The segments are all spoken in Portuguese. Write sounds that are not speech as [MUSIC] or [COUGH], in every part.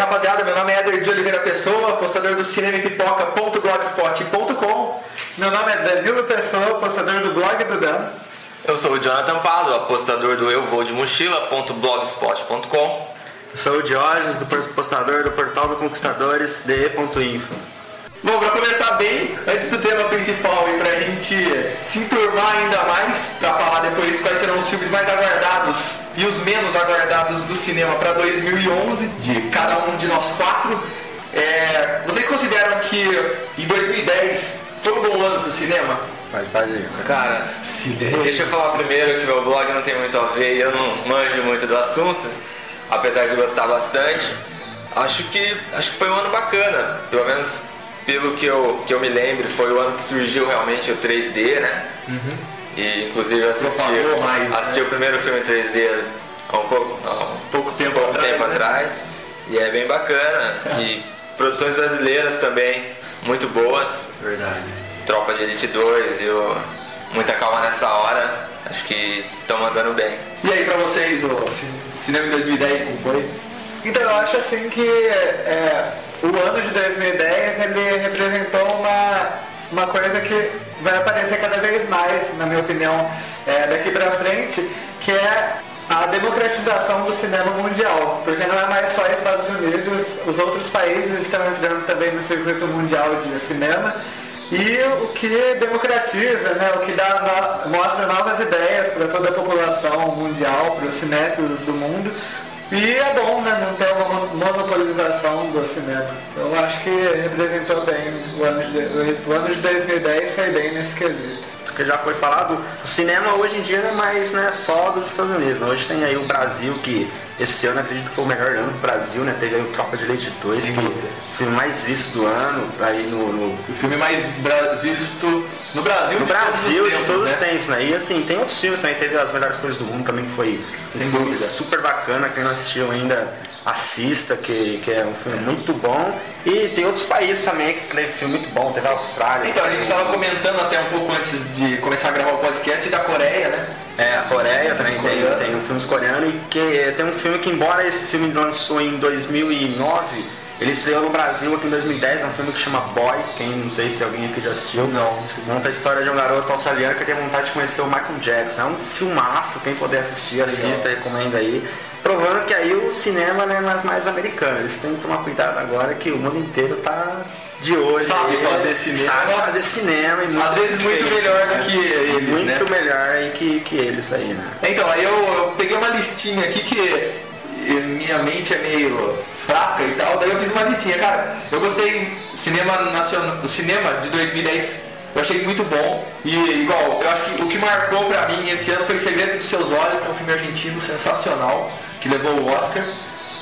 rapaziada, meu nome é Eder de Oliveira Pessoa, apostador do cinemapipoca.blogspot.com. Meu nome é Danilo Pessoa, apostador do blog do Dan. Eu sou o Jonathan Pado, apostador do Eu Vou de Mochila.blogspot.com. Eu sou o Diógenes, do postador do portal do Conquistadores, de.info. Bom, para começar bem, antes do tema principal e para a gente se enturmar ainda mais, para falar depois quais serão os filmes mais aguardados e os menos aguardados do cinema para 2011, de cada um de nós quatro, é, vocês consideram que em 2010 foi um bom ano para o cinema? Pode, pode ir. Cara, deixa eu falar primeiro que meu blog não tem muito a ver e eu não manjo muito do assunto, apesar de gostar bastante. Acho que, acho que foi um ano bacana, pelo menos pelo que eu, que eu me lembro, foi o ano que surgiu realmente o 3D, né? Uhum. E inclusive assisti, mais, né? assisti né? o primeiro filme 3D há um pouco, há um pouco tempo, pouco atrás, tempo né? atrás. E é bem bacana. [LAUGHS] E produções brasileiras também muito boas. Verdade. Tropa de Elite 2 e o Muita Calma Nessa Hora. Acho que estão mandando bem. E aí pra vocês, o cinema em 2010 como foi? Então eu acho assim que é, o ano de 2010 ele representou uma, uma coisa que vai aparecer cada vez mais, na minha opinião, é, daqui para frente, que é a democratização do cinema mundial, porque não é mais só Estados Unidos, os outros países estão entrando também no circuito mundial de cinema. E o que democratiza, né, o que dá, mostra novas ideias para toda a população mundial, para os cinéfilos do mundo, e é bom, né, não ter uma monopolização do cinema. Eu acho que representou bem o ano de, o ano de 2010 foi bem nesse quesito que já foi falado, o cinema hoje em dia não é mais né, só dos Estados Unidos. Né? Hoje tem aí o Brasil, que esse ano acredito que foi o melhor ano do Brasil, né? Teve aí o Tropa de Leite 2, Sim, que o filme mais visto do ano, aí no, no... O filme mais visto no Brasil No de Brasil todos de todos os tempos, né? E assim, tem outros filmes também, teve As Melhores Coisas do Mundo também, que foi Sem um filme dúvida. super bacana, quem não assistiu ainda assista, que, que é um filme muito bom. E tem outros países também que teve filme muito bom, teve a Austrália. Então, a gente estava comentando até um pouco antes de começar a gravar o podcast da Coreia, né? É, a Coreia também tem, tem um filme coreano e que tem um filme que embora esse filme lançou em 2009, ele estreou no Brasil aqui em 2010, é um filme que chama Boy, quem não sei se alguém aqui já assistiu. Não. Conta a história de um garoto australiano que tem vontade de conhecer o Michael Jackson. É um filmaço, quem puder assistir, assista, recomendo aí. Provando que aí o cinema né, é mais americano. Eles têm que tomar cuidado agora que o mundo inteiro tá de olho. Sabe aí, fazer cinema. Sabe fazer cinema. E muito Às vezes muito melhor do que eles, Muito né? melhor que, que eles aí, né? Então, aí eu, eu peguei uma listinha aqui que minha mente é meio fraca e tal, daí eu fiz uma listinha. Cara, eu gostei cinema nacional, o cinema de 2010 eu achei muito bom. E igual, eu acho que o que marcou pra mim esse ano foi Segredo dos Seus Olhos, que é um filme argentino sensacional, que levou o Oscar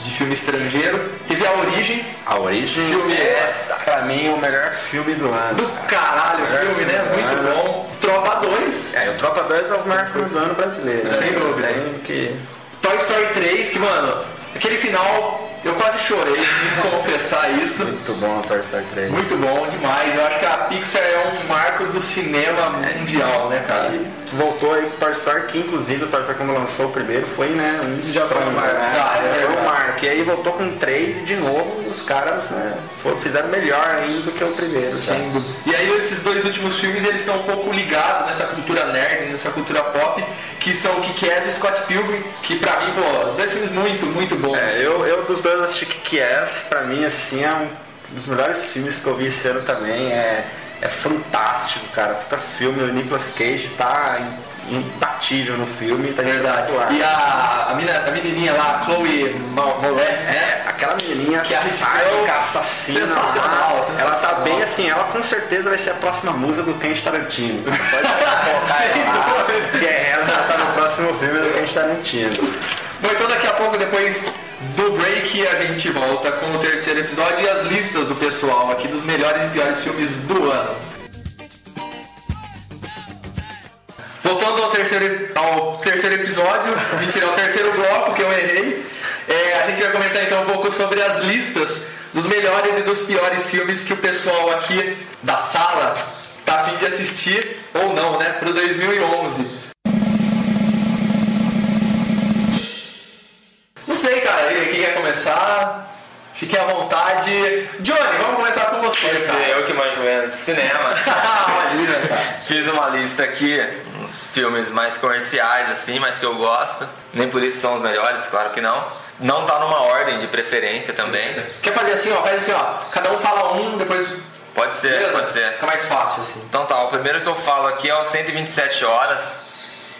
de filme estrangeiro. Teve A Origem, A Origem Filme é, pra mim, o melhor filme do ano. do caralho, o filme, né? filme do Muito ano. bom. Tropa 2, É, o Tropa 2 é o melhor filme do ano brasileiro. né? Sem dúvida. Tem que... Toy Story 3, que, mano, aquele final eu quase chorei, vou [LAUGHS] confessar isso. Muito bom Toy Story 3. Muito bom demais. Eu acho que a Pixar é um marco do cinema mundial, né, cara? E voltou aí pro Toy Story, que inclusive o Toy Story quando lançou o primeiro foi, né, um Já foi um marco. né? Ah, é foi um verdade. marco. E aí voltou com três e de novo os caras, né, fizeram melhor ainda do que o primeiro, sabe? E aí esses dois últimos filmes eles estão um pouco ligados nessa cultura nerd, nessa cultura pop, que são o Kick-Ass e o Scott Pilgrim, que pra mim, pô, dois filmes muito, muito bons. É, eu, eu dos dois assisti que é, pra mim, assim, é um dos melhores filmes que eu vi esse ano também. É fantástico, cara. Puta filme, o Nicolas Cage tá im- imbatível no filme, tá Verdade. espetacular. E a, a, mina- a menininha lá, a Chloe Mo- Moretz, né? É, aquela menininha Que gente sádica, assassina. Sensacional, lá, sensacional. Ela tá bem assim, ela com certeza vai ser a próxima musa do Quentin Tarantino. [LAUGHS] Pode colocar ela porque ela já tá no próximo filme do Quentin Tarantino. Bom, então daqui a pouco, depois do break, a gente volta com o terceiro episódio e as listas do pessoal aqui dos melhores e piores filmes do ano. Voltando ao terceiro, ao terceiro episódio, mentira, ao terceiro bloco que eu errei, é, a gente vai comentar então um pouco sobre as listas dos melhores e dos piores filmes que o pessoal aqui da sala tá fim de assistir, ou não, né, pro 2011. Sei, cara. Quem quer começar? Fiquem à vontade. Johnny, vamos começar com você, Esse cara. é eu que manjo menos de cinema. [LAUGHS] Imagina, cara. Fiz uma lista aqui, uns filmes mais comerciais, assim, mas que eu gosto. Nem por isso são os melhores, claro que não. Não tá numa ordem de preferência também. Quer fazer assim, ó? Faz assim, ó. Cada um fala um, depois. Pode ser, Beleza? pode ser. Fica mais fácil, assim. Então tá, o primeiro que eu falo aqui é o 127 horas.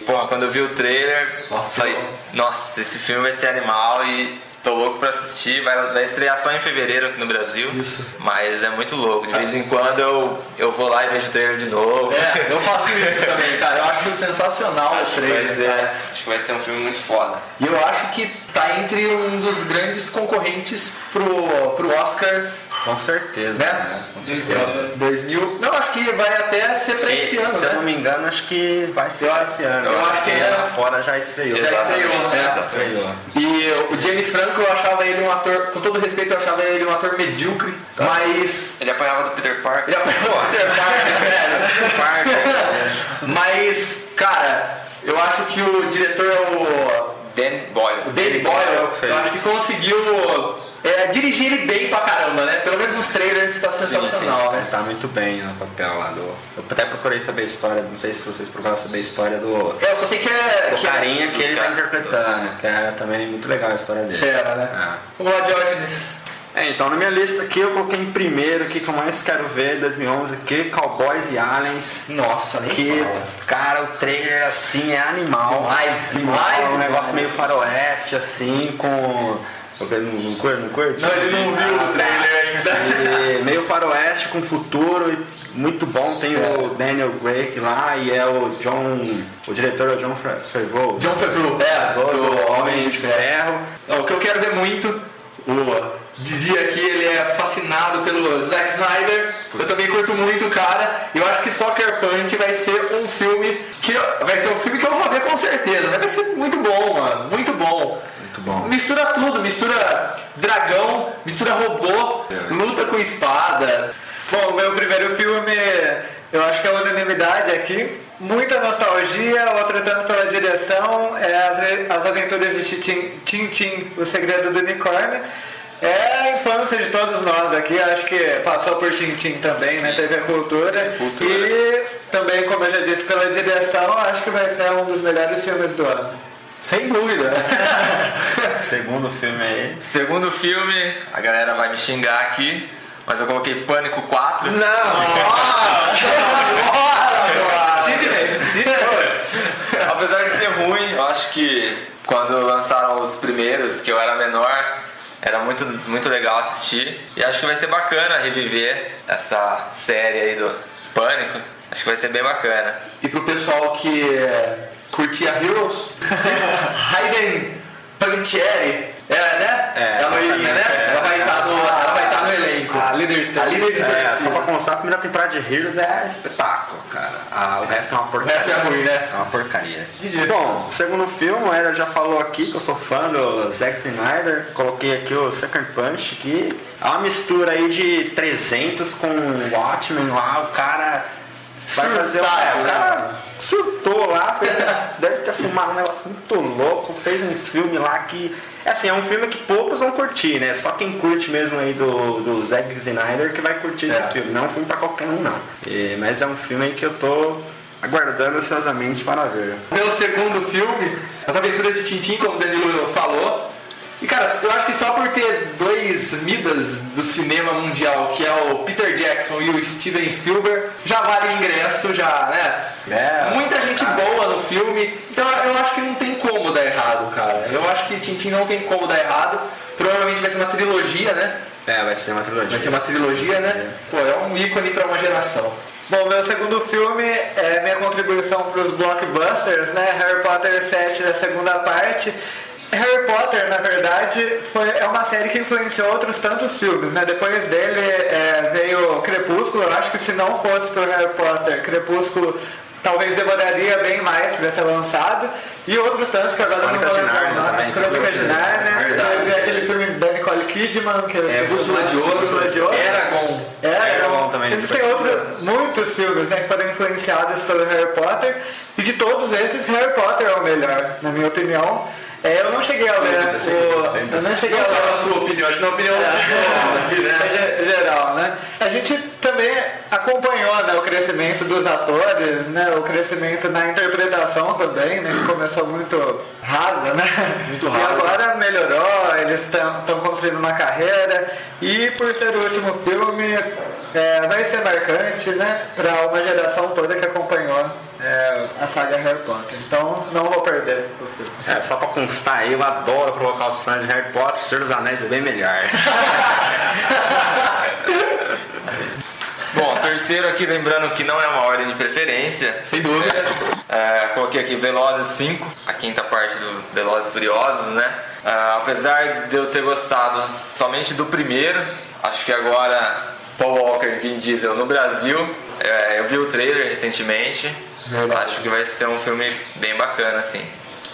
Pô, quando eu vi o trailer, Nossa. falei, nossa, esse filme vai ser animal e tô louco pra assistir. Vai, vai estrear só em fevereiro aqui no Brasil. Isso. Mas é muito louco. De vez em quando eu, eu vou lá e vejo o trailer de novo. É, eu faço isso também, cara. Eu acho sensacional Acho o que, vai trailer. ser, acho que vai ser um filme muito foda. E eu acho que tá entre um dos grandes concorrentes pro, pro Oscar, Com certeza. né? né? Com certeza. 2000. Não, acho que vai até ser pra esse ano, se eu não né? me engano, acho que vai ser Eu esse ano. eu acho que é- lá fora já estreou. Já estreou, né? Já estreou. E o James Franco, eu achava ele um ator, com todo respeito, eu achava ele um ator medíocre, mas. Ele apanhava do Peter Parker. Ele apanhou o [LAUGHS] Peter Parker, velho. Mas, cara, eu acho que o diretor é o Dan Boyle. O Danny Boyle, eu acho que conseguiu é, dirigir ele bem pra caramba, né? Pelo menos nos trailers tá sensacional, né? Ele tá muito bem no papel lá do. Eu até procurei saber a história, não sei se vocês procuraram saber a história do. É, eu só sei que é. O Que é carinha que ele tá interpretando, que é também muito legal a história dele. fera, né? Ah. Vamos lá, Diógenes. É, então na minha lista aqui eu coloquei em primeiro aqui que eu mais quero ver 2011 aqui, Cowboys e Aliens. Nossa, nem Que, fala. cara, o trailer assim é animal. Demais, demais, É um demais. negócio meio faroeste, assim, com. Eu não, não curte, não curte? Não, ele não viu o trailer ainda. E meio faroeste com futuro, e muito bom. Tem o Daniel Craig lá e é o John. O diretor é o John Favreau. John Favreau, é, do Homem de Ferro. O que eu quero ver muito, o Didi aqui, ele é fascinado pelo Zack Snyder. Eu também curto muito o cara. Eu acho que Soccer Punch vai ser um filme que eu- vai ser um filme que eu vou ver com certeza. Vai ser muito bom, mano, muito bom. Bom. Mistura tudo, mistura dragão, mistura robô, luta com espada. Bom, o meu primeiro filme, eu acho que é unanimidade aqui. Muita nostalgia, outro tanto pela direção, é as, as aventuras de Tintin, o segredo do unicórnio. É a infância de todos nós aqui, acho que passou por Tintin também, né? Teve a cultura. Cultura. E também, como eu já disse, pela direção, acho que vai ser um dos melhores filmes do ano. Sem dúvida. [LAUGHS] Segundo filme aí. Segundo filme, a galera vai me xingar aqui, mas eu coloquei Pânico 4. Apesar de ser ruim, eu acho que quando lançaram os primeiros, que eu era menor, era muito, muito legal assistir. E acho que vai ser bacana reviver essa série aí do Pânico. Acho que vai ser bem bacana. E pro pessoal que é, curtia Heroes, [LAUGHS] Hayden Panettiere, é, né? É, a loirinha, né? é, ela vai estar no, ela vai estar no elenco. A líder de A líder de É, só pra constar, a primeira temporada de Heroes é espetáculo, cara. Ah, o resto é uma O porcaria. resto é ruim, né? É uma porcaria. Didi. Bom, o segundo filme, o Era já falou aqui que eu sou fã do Zack Snyder. Coloquei aqui o Second Punch, que é uma mistura aí de 300 com Watchmen lá. O cara vai fazer... É, o né? cara surtou lá, fez- deve ter fumado um negócio muito louco, fez um filme lá que... é Assim, é um filme que poucos vão curtir, né? Só quem curte mesmo aí do, do Zack Snyder que vai curtir esse É. filme. Não é um filme pra qualquer um, não. E- mas é um filme aí que eu tô aguardando ansiosamente para ver. Meu segundo filme, As Aventuras de Tintin, como o Danilo falou. E cara, eu acho que só por ter dois midas do cinema mundial, que é o Peter Jackson e o Steven Spielberg, já vale o ingresso, já, né? É, Muita gente cara. boa no filme, então eu acho que não tem como dar errado, cara. Eu acho que Tintin não tem como dar errado. Provavelmente vai ser uma trilogia, né? É, vai ser uma trilogia. Vai ser uma trilogia, né? Pô, é um ícone pra uma geração. Bom, meu segundo filme é minha contribuição para os blockbusters, né? Harry Potter 7 da segunda parte. Harry Potter, na verdade, foi, é uma série que influenciou outros tantos filmes, né? Depois dele é, veio Crepúsculo, eu acho que se não fosse por Harry Potter, Crepúsculo talvez demoraria bem mais para ser lançado. E outros tantos que agora eu não vou lembrar o nome. Crônicas de teve aquele filme da Nicole Kidman, que É, Bússola de Ouro, Bússola de Ouro. Eragon. Era eram- bom também. Existem outros, muitos filmes né, que foram influenciados pelo Harry Potter e de todos esses Harry Potter é o melhor, na minha opinião. É, eu não cheguei a ler o. Eu não cheguei a Não só ler a sua opinião, acho que na opinião É. né? Ge- geral, né? A gente também acompanhou né, o crescimento dos atores, né, o crescimento na interpretação também, né, que começou muito rasa, né? Muito E rasa. agora melhorou, eles estão construindo uma carreira e por ser o último filme é, vai ser marcante, né, para uma geração toda que acompanhou é, a saga Harry Potter. Então não vou perder o filme. É, só pra constar aí, eu adoro provocar os fãs de Harry Potter, Senhor dos Anéis é bem melhor. [LAUGHS] Bom, terceiro aqui, lembrando que não é uma ordem de preferência. Sem dúvida. É, coloquei aqui Velozes 5, a quinta parte do Velozes e Furiosos, né? É, apesar de eu ter gostado somente do primeiro, acho que agora Paul Walker e Vin Diesel no Brasil, é, eu vi o trailer recentemente, acho que vai ser um filme bem bacana, assim.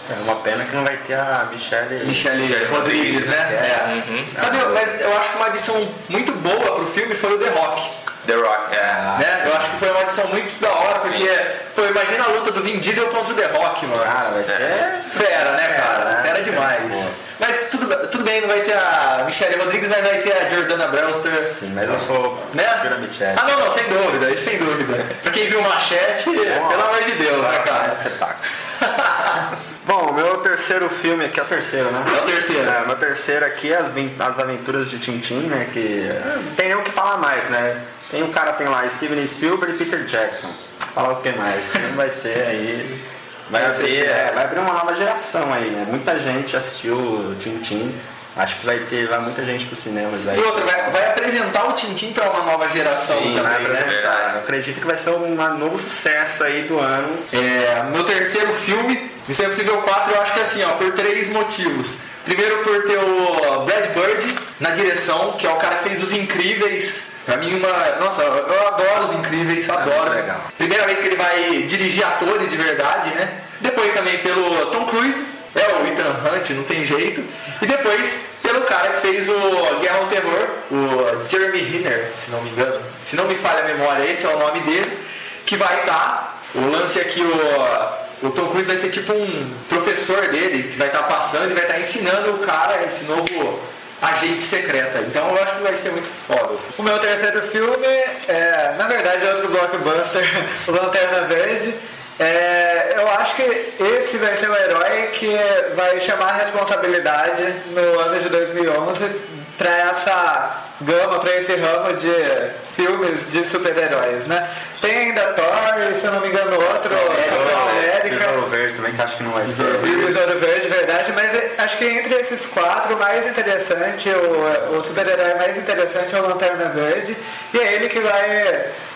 É uma pena que não vai ter a Michelle. Michele Michele Rodrigues, Rodrigues, né? É. Uhum. Sabe, mas eu acho que uma adição muito boa pro filme foi o The Rock. The Rock, é. né? Eu acho que foi uma adição muito da hora, porque, pô, imagina a luta do Vin Diesel contra o The Rock, mano. Cara, vai ser. Fera, né, cara? né? Fera demais. Boa. Mas tudo, tudo bem, não vai ter a Michelle Rodrigues, mas vai ter a Jordana Brewster. Sim, mas eu sou. Né? prefiro a Michelle. Ah, não, não, sem dúvida, isso sem dúvida. Pra quem viu Machete, pelo amor de Deus, né, É um cara? espetáculo. [LAUGHS] Bom, o meu terceiro filme aqui é o terceiro, né? É o terceiro. É, o meu terceiro aqui é as, as Aventuras de Tintin, né? Que é, tem o que falar mais, né? Tem um cara tem lá Steven Spielberg e Peter Jackson. Falar o que mais? Não vai ser aí. Vai abrir, fiel. é, vai abrir uma nova geração aí, né? Muita gente assistiu o Tintin. Acho que vai ter vai muita gente pros cinemas aí. E outra, vai, vai apresentar o Tintim pra uma nova geração Sim, vai também, né? apresentar. Eu acredito que vai ser um novo sucesso aí do ano. É, meu terceiro filme, Missão Impossível 4, eu acho que é assim, ó, por três motivos. Primeiro por ter o Brad Bird na direção, que é o cara que fez Os Incríveis. Pra mim uma. Nossa, eu adoro os incríveis, adoro. muito legal. Primeira vez que ele vai dirigir atores de verdade, né? Depois também pelo Tom Cruise, é o Ethan Hunt, não tem jeito. E depois pelo cara que fez o Guerra ao Terror, o Jeremy Renner, se não me engano. Se não me falha a memória, esse é o nome dele. Que vai estar. o lance aqui, o, o Tom Cruise vai ser tipo um professor dele, que vai estar passando e vai estar ensinando o cara, esse novo agente secreto. Então eu acho que vai ser muito foda. o meu terceiro filme é, na verdade, é outro blockbuster, [LAUGHS] Lanterna Verde. É, eu acho que esse vai ser o herói que vai chamar a responsabilidade no ano de 2011 para essa gama, para esse ramo de filmes de super-heróis, né? Tem ainda Thor, e, se eu não me engano, outro, Capitão América. Besouro Verde também, que acho que não vai ser. E o Besouro Verde, verdade, mas é- acho que entre esses quatro, o mais interessante, o, o super-herói mais interessante é o Lanterna Verde, e é ele que vai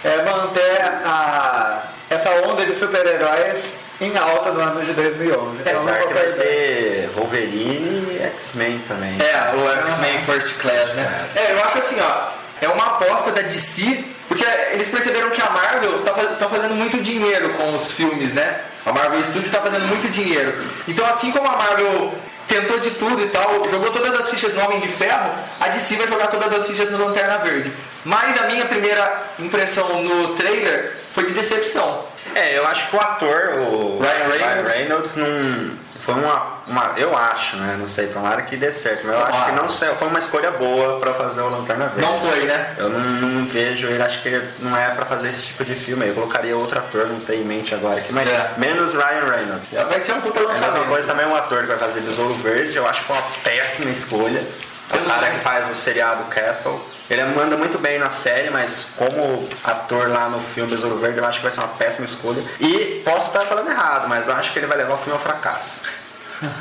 é, manter a, essa onda de super-heróis em alta no ano de 2011. Então, não Apesar que vai ter Wolverine e X-Men também. É, o X-Men First Class, né? É, eu acho assim, ó, é uma aposta da DC, porque eles perceberam que a Marvel tá, tá fazendo muito dinheiro com os filmes, né? A Marvel Studios tá fazendo muito dinheiro. Então, assim como a Marvel tentou de tudo e tal, jogou todas as fichas no Homem de Ferro, a DC vai jogar todas as fichas no Lanterna Verde. Mas a minha primeira impressão no trailer foi de decepção. É, eu acho que o ator, o Ryan Reynolds. Reynolds não. Foi uma, uma. Eu acho, né? Não sei, tomara que dê certo, mas eu acho Tomara. que não sei, foi uma escolha boa pra fazer o Lanterna Verde. Não foi, né? Eu não, não vejo ele, acho que não é pra fazer esse tipo de filme. Eu colocaria outro ator, não sei em mente agora aqui, mas É. menos Ryan Reynolds. Vai ser um puta É a mesma lançamento. coisa também um ator que vai fazer Besouro Verde, eu acho que foi uma péssima escolha. É o cara que faz o seriado Castle. Ele manda muito bem na série, mas como ator lá no filme Besouro Verde, eu acho que vai ser uma péssima escolha. E posso estar falando errado, mas eu acho que ele vai levar o filme ao fracasso.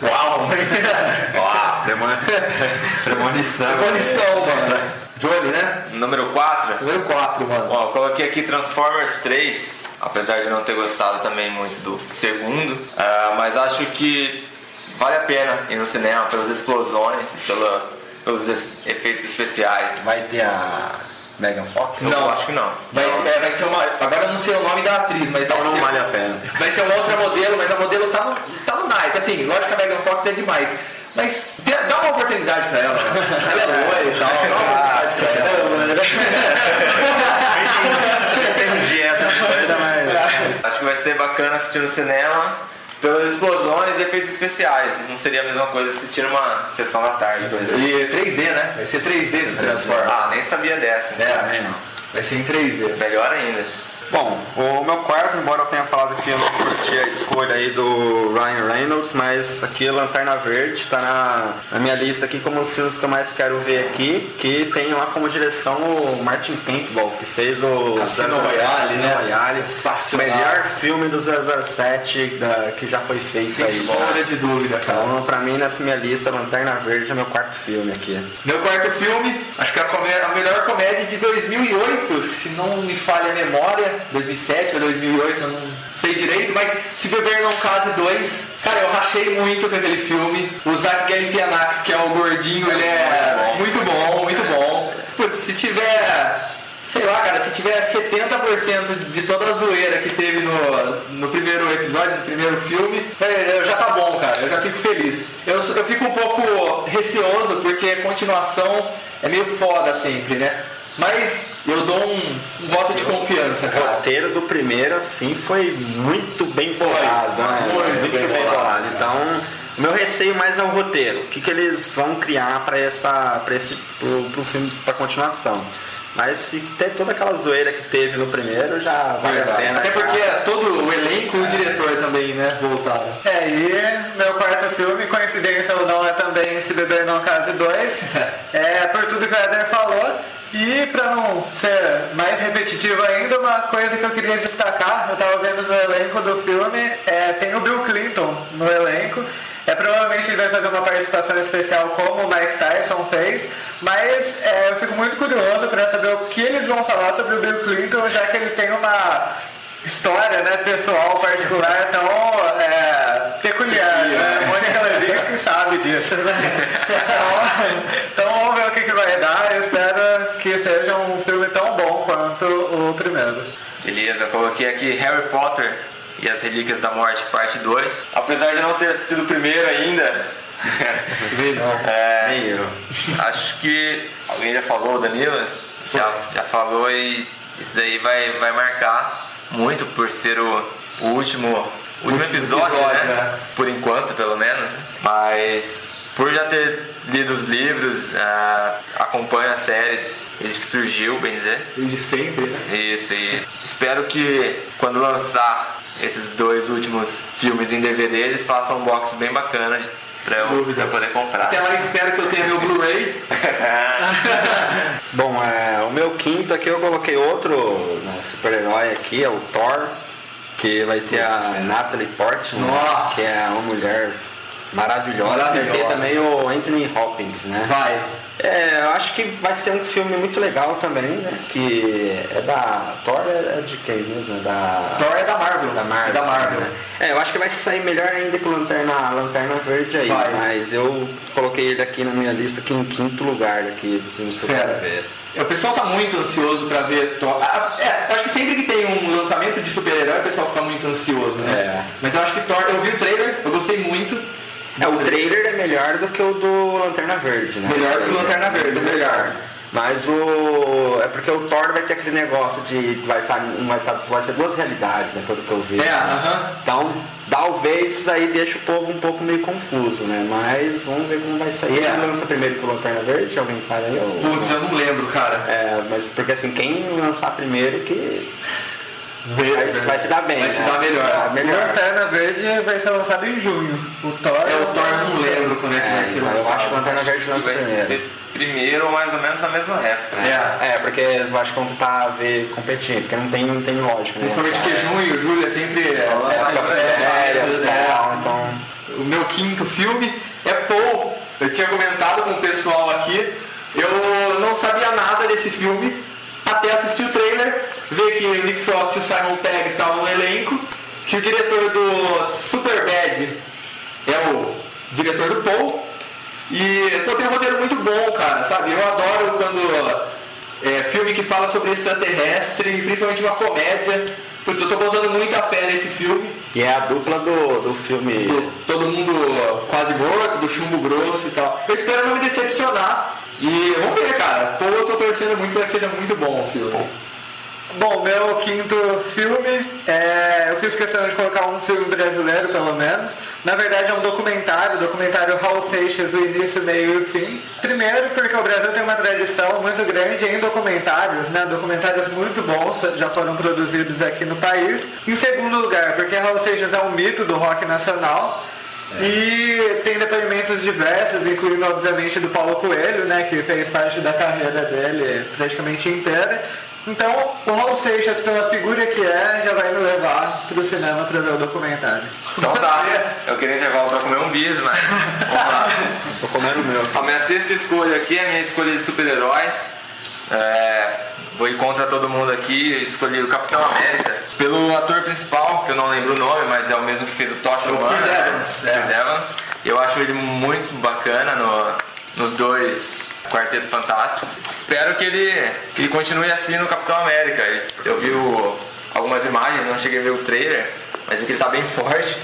Uau! Uau! Premon... Premonição. Premonição, mano. Johnny, né? Número 4. Número 4, mano. Bom, eu coloquei aqui Transformers 3, apesar de não ter gostado também muito do segundo, ah, mas acho que vale a pena ir no cinema pelas explosões, pela, pelos efeitos especiais. Vai ter a Megan Fox? Não. acho que não. Vai, Não. é, vai ser uma. Agora eu não sei o nome da atriz, mas vai não ser. vale a pena. Vai ser uma outra modelo, mas a modelo tá no, tá no naipe. Assim, lógico que a Megan Fox é demais. Mas dê- dá uma oportunidade pra ela. Ela é loira e tal. Dá uma oportunidade pra ela. [LAUGHS] Entendi essa coisa, mas. Acho que vai ser bacana assistir no cinema. Pelas explosões e efeitos especiais. Não seria a mesma coisa assistir uma sessão da tarde, exemplo. E 3D, né? Vai ser 3D esse Transformers. Ah, nem sabia dessa. É, Também não. vai ser em 3D. Melhor ainda. Bom, o meu quarto, embora eu tenha falado que eu não curti a escolha aí do Ryan Reynolds, mas aqui Lanterna Verde tá na, na minha lista aqui como os filmes que eu mais quero ver aqui, que tem lá como direção o Martin Campbell, que fez o Cassino Royale, né? Royale, melhor filme do 007 da, que já foi feito Sem aí. sombra de dúvida, cara. Então, pra mim, nessa minha lista, Lanterna Verde é meu quarto filme aqui. Meu quarto filme, acho que é a, a melhor comédia de 2008, se não me falha a memória, 2007 ou 2008, eu não sei direito, mas Se Beber Não Case 2, cara, eu rachei muito com aquele filme. O Zach Galifianakis, que é o gordinho, ele é muito bom, muito bom. Putz, se tiver, sei lá, cara, se tiver 70% de toda a zoeira que teve no, no primeiro episódio, no primeiro filme, é, já tá bom, cara, eu já fico feliz. Eu, eu fico um pouco receoso, porque continuação é meio foda sempre, né? Mas eu dou um, um voto de confiança, O cara. roteiro do primeiro, assim, foi muito bem bolado, né? muito bem bolado, Então, o meu receio mais é o roteiro. O que, que eles vão criar para essa, para esse, pro, pro filme, pra continuação. Mas se ter toda aquela zoeira que teve no primeiro, já vale a pena. Até cara. porque todo o elenco e o diretor também, né, voltaram. É, e meu quarto filme, coincidência ou não, é também Se Beber Não Case 2. [LAUGHS] É por tudo que o Eder falou. E pra não ser mais repetitivo ainda, uma coisa que eu queria destacar, eu tava vendo no elenco do filme, é, tem o Bill Clinton no elenco. É, provavelmente ele vai fazer uma participação especial como o Mike Tyson fez, mas é, eu fico muito curioso para saber o que eles vão falar sobre o Bill Clinton, já que ele tem uma história né, pessoal particular tão é, peculiar. Né? Mônica Levinsky sabe disso. Né? Então, [LAUGHS] então vamos ver o que, que vai dar. Eu espero que seja um filme tão bom quanto o primeiro. Beleza, eu coloquei aqui Harry Potter e as Relíquias da Morte, parte 2. Apesar de não ter assistido o primeiro ainda, [LAUGHS] é, Nem eu. acho que alguém já falou, o Danilo? Já, já falou e isso daí vai, vai marcar muito por ser o, o último, último episódio, episódio, né? né? Por enquanto, pelo menos. Mas por já ter lido os livros, ah, acompanho a série desde que surgiu, bem dizer. De sempre, né? Isso, e espero que quando lançar esses dois últimos filmes em DVD, eles façam um box bem bacana pra eu, dúvida. pra eu poder comprar. Até lá espero que eu tenha meu Blu-ray. [LAUGHS] Bom, é, o meu quinto aqui eu coloquei outro né, super-herói aqui, é o Thor, que vai ter a Natalie Portman, Nossa. que é uma mulher maravilhosa. Vai ter também o Anthony Hopkins, né? Vai. É, eu acho que vai ser um filme muito legal também, né? Que é da. Thor é de quem mesmo? É da. Thor é da Marvel. Da Marvel. É da Marvel. né? É, eu acho que vai sair melhor ainda que o Lanterna, Lanterna Verde aí, Vai. mas eu coloquei ele aqui na minha lista aqui em quinto lugar aqui dos filmes que eu quero ver. O pessoal tá muito ansioso pra ver Thor. É, eu acho que sempre que tem um lançamento de super-herói, o pessoal fica muito ansioso, né? É. Mas eu acho que Thor, eu vi o trailer, eu gostei muito. É, o trailer é melhor do que o do Lanterna Verde, né? Melhor que o Lanterna Verde, melhor. Mas o. É porque o Thor vai ter aquele negócio de. Vai, tá, vai, tá, vai ser duas realidades, né? Pelo que eu vi. É, aham. Então, talvez isso aí deixe o povo um pouco meio confuso, né? Mas vamos ver como vai sair. É. Ele lança primeiro com Lanterna Verde, alguém sabe aí? Ou... Putz, eu não lembro, cara. É, mas porque assim, quem lançar primeiro que vai, vai se dar bem. Vai se né? dar melhor. Melhor. Lanterna Verde vai ser lançado em junho. O Thor, É, o Thor eu não lembro quando é que vai É, ser então, eu acho que o lançado. Lanterna Verde lança primeiro. ser primeiro ou mais ou menos na mesma época. né? É. É, porque eu acho que vão tentar ver competindo, porque não tem, não tem lógica. Né? Principalmente que Essa- junho, julho é sempre. É, férias e é, tal, então. O meu quinto filme é Paul. Eu tinha comentado com o pessoal aqui. Eu não sabia nada desse filme até assistir o trailer, ver que o Nick Frost e o Simon Pegg estavam no elenco, que o diretor do Superbad é o diretor do Paul. E pô, tem um roteiro muito bom, cara, sabe? Eu adoro quando é, filme que fala sobre extraterrestre, principalmente uma comédia. Putz, eu tô botando muita fé nesse filme. E é a dupla do, do filme. Do- todo mundo quase morto, do chumbo grosso e tal. Eu espero não me decepcionar. E vamos ver, cara. Pô, eu tô torcendo muito para que seja muito bom o filme. Bom, meu quinto filme, é, eu fiz questão de colocar um filme brasileiro, pelo menos. Na verdade, é um documentário, documentário Raul Seixas, o início, meio e o fim. Primeiro, porque o Brasil tem uma tradição muito grande em documentários, né? Documentários muito bons já foram produzidos aqui no país. Em segundo lugar, porque Raul Seixas é um mito do rock nacional. E tem depoimentos diversos, incluindo obviamente do Paulo Coelho, né, que fez parte da carreira dele praticamente inteira. Então, o Raul Seixas, pela figura que é, já vai me levar pro cinema para ver o documentário. Então tá, eu queria intervalo pra comer um bis, mas vamos lá. Tô comendo o meu. A minha sexta escolha aqui é a minha escolha de super-heróis. É, vou ir contra todo mundo aqui, escolhi o Capitão América. Pelo ator principal, que eu não lembro o nome, mas é o mesmo que fez o Tocha O Humana, Chris né? Evans, Chris é. Evans. Eu acho ele muito bacana no- nos dois Quarteto Fantásticos. Espero que ele, que ele continue assim no Capitão América. Eu vi o- algumas imagens, não cheguei a ver o trailer, mas vi que ele tá bem [LAUGHS] forte.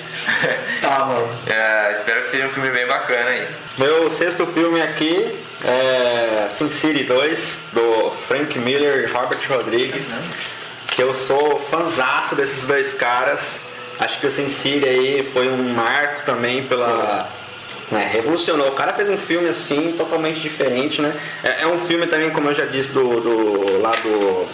Tá, mano. É, espero que seja um filme bem bacana aí. Meu sexto filme aqui é Sin City 2, do Frank Miller e Robert Rodrigues. Que eu sou fanzaço desses dois caras. Acho que o Sin City aí foi um marco também pela. Né, revolucionou. O cara fez um filme assim totalmente diferente, né? É, é um filme também, como eu já disse, do, do lá do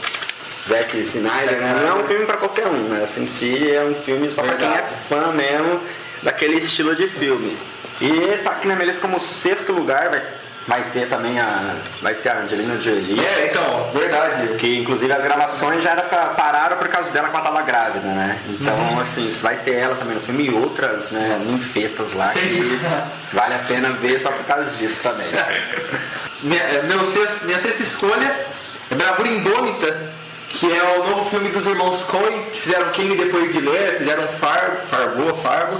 Zack Snyder, né? Não é um filme pra qualquer um, né? Sin City é um filme só pra quem é fã mesmo daquele estilo de filme. E tá aqui na minha lista como sexto lugar, vai, vai ter também a. Vai ter a Angelina Jolie. É, então, verdade. Que inclusive as gravações já era pra, pararam por causa dela quando ela tava grávida, né? Então, assim, isso vai ter ela também no filme e outras, né, ninfetas lá Sim. que [LAUGHS] vale a pena ver só por causa disso também. [LAUGHS] Minha, é, meu sexto- minha sexta escolha é Bravura Indômita, que é o novo filme dos irmãos Coen, que fizeram Quem Depois de Ler, fizeram Fargo, Fargo, Fargo.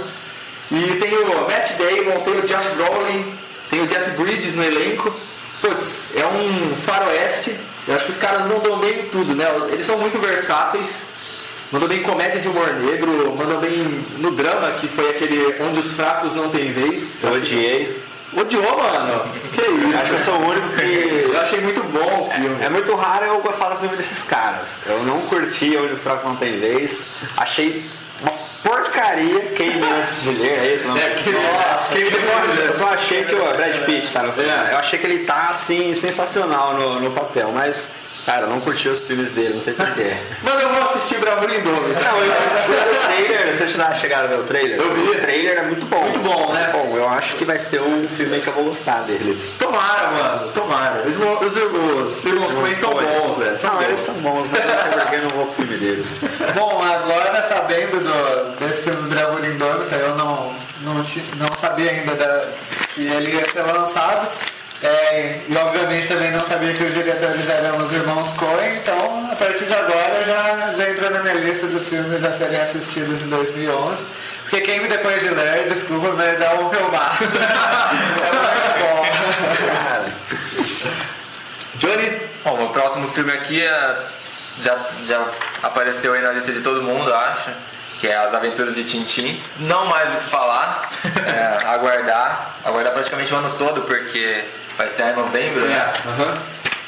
E tem o Matt Damon, tem o Josh Brolin, tem o Jeff Bridges no elenco. Putz, é um faroeste. Eu acho que os caras mandam bem em tudo, né? Eles são muito versáteis. Mandou bem em comédia de humor negro, mandou bem no drama, que foi aquele onde os fracos não têm vez. Eu odiei. Odiou, mano? Que isso? Acho que eu sou o único que. Eu achei muito bom o filme. É muito raro eu gostar do filme desses caras. Eu não curti Onde os Fracos Não Tem Vez. Achei porcaria quem antes de ler, é isso? Não? É, que- Nossa, quem eu, de ler. eu só achei que o Brad Pitt tá no filme. É. Eu achei que ele tá assim, sensacional no, no papel, mas, cara, eu não curti os filmes dele, não sei porquê. [LAUGHS] Mano, eu vou assistir Bravura Indômita. Não, eu, o trailer, vocês já chegaram a ver o trailer? Eu vi. O trailer é muito bom. Muito bom, né? Bom, eu acho que vai ser um filme que eu vou gostar deles. Tomara, mano, tomara. Os, irmãos- os, os irmãos Coen são bons, velho. São Não, bons. eles são bons, mas não sei porque eu não vou com o filme deles. [LAUGHS] Bom, agora sabendo do, desse filme Bravura Indômita, eu não, não, não sabia ainda da- que ele ia ser lançado. É, e obviamente também não sabia que os diretores eram os irmãos Coen, então a partir de agora já, já entrou na minha lista dos filmes a serem assistidos em 2011. Porque quem me depois de ler, desculpa, mas é um filmaço. [LAUGHS] é muito bom. Johnny, Bom, o próximo filme aqui é- já, já apareceu aí na lista de todo mundo, acho. Que é As Aventuras de Tintim. Não mais o que falar. [LAUGHS] É, aguardar. Aguardar praticamente o ano todo, porque vai ser em novembro, né? Aham.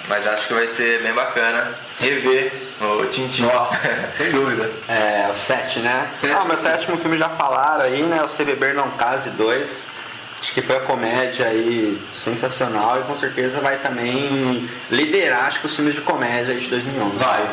Mas acho que vai ser bem bacana rever o Tintim. Nossa, [LAUGHS] sem dúvida. É, o 7, né? Sétimo. Ah, meu sétimo filme já falaram aí, né? O Se Beber Não Case 2. Acho que foi a comédia aí sensacional e com certeza vai também liderar, acho que os filmes de comédia aí de 2011. Vai.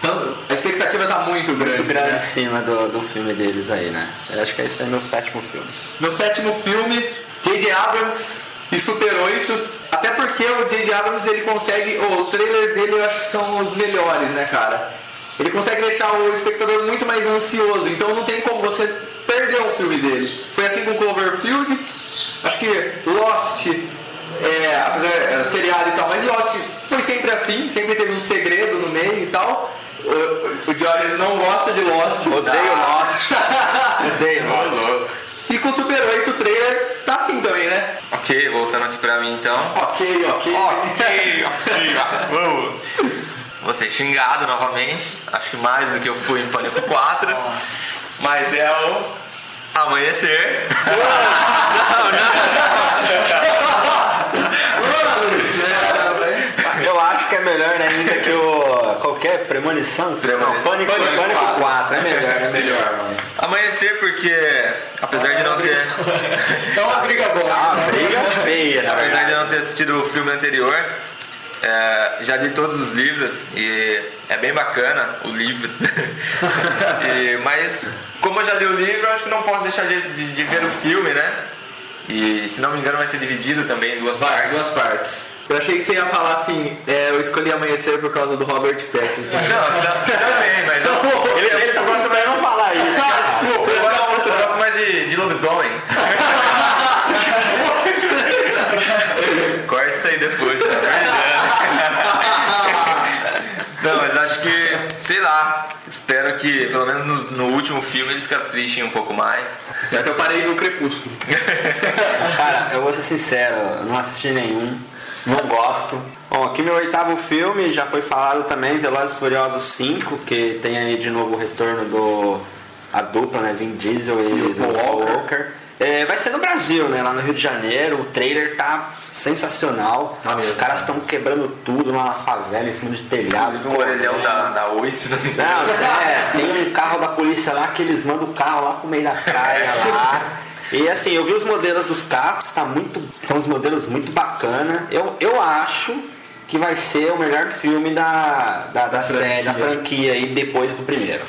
Tanto, a expectativa tá muito grande. Muito grande em né? cima do, do filme deles aí, né? Eu acho que esse é meu sétimo filme. Meu sétimo filme, J.J. Abrams e Super 8. Até porque o J.J. Abrams ele consegue. oh, os trailers dele eu acho que são os melhores, né, cara? Ele consegue deixar o espectador muito mais ansioso. Então não tem como você perder um filme dele. Foi assim com Cloverfield. Acho que Lost. É, apesar é, seriado e tal, mas Lost foi sempre assim, sempre teve um segredo no meio e tal. O, o George não gosta de Lost. Odeio [LAUGHS] Lost. Odeio Lost. E com Super 8 o trailer tá assim também, né? Ok, voltando aqui pra mim então. Ok, ok. Ok, [LAUGHS] ok, vamos. Vou ser xingado novamente. Acho que mais do que eu fui em Pânico 4. Mas é o Amanhecer. É, velho. [LAUGHS] Eu acho que é melhor ainda que o. qualquer premonição? Premonição. Não, Pânico, Pânico Pânico, 4. 4, é melhor, é [LAUGHS] melhor. mano. Amanhecer porque, apesar de não ter. [LAUGHS] É uma briga boa. Ah, briga feia, Apesar de não ter assistido o filme anterior, é, já li todos os livros e é bem bacana o livro. [LAUGHS] E- mas como eu já li o livro, acho que não posso deixar de, de- de ver o filme, né? E se não me engano vai ser dividido também em duas Vai, partes. duas partes. Eu achei que você ia falar assim, é, eu escolhi amanhecer por causa do Robert Pattinson. Não, ta- também, mas eu, [LAUGHS] Ele, ele tá gostando de não falar isso. Ah, desculpa, eu, gosto, eu gosto mais de, de lobisomem. [LAUGHS] Corta isso aí depois, tá. Não, mas acho que, sei lá, espero que pelo menos no, no último filme eles caprichem um pouco mais. Certo, eu parei no Crepúsculo. [LAUGHS] Cara, eu vou ser sincero, eu não assisti nenhum, não gosto. Bom, aqui meu oitavo filme já foi falado também, Velozes e Furiosos 5, que tem aí de novo o retorno do a dupla, né, Vin Diesel e, o do Walker. Walker. É, vai ser no Brasil, né, lá no Rio de Janeiro, o trailer tá sensacional. Mesmo. Os caras estão quebrando tudo lá na favela, em cima de telhado. O orelhão da, da Oi, se não me engano. Não, é, tem um carro da polícia lá que eles mandam o carro lá pro meio da praia lá. [LAUGHS] E assim, eu vi os modelos dos carros, tá muito. São uns modelos muito bacana. Eu, eu acho que vai ser o melhor filme da, da, da série, da franquia aí depois do primeiro.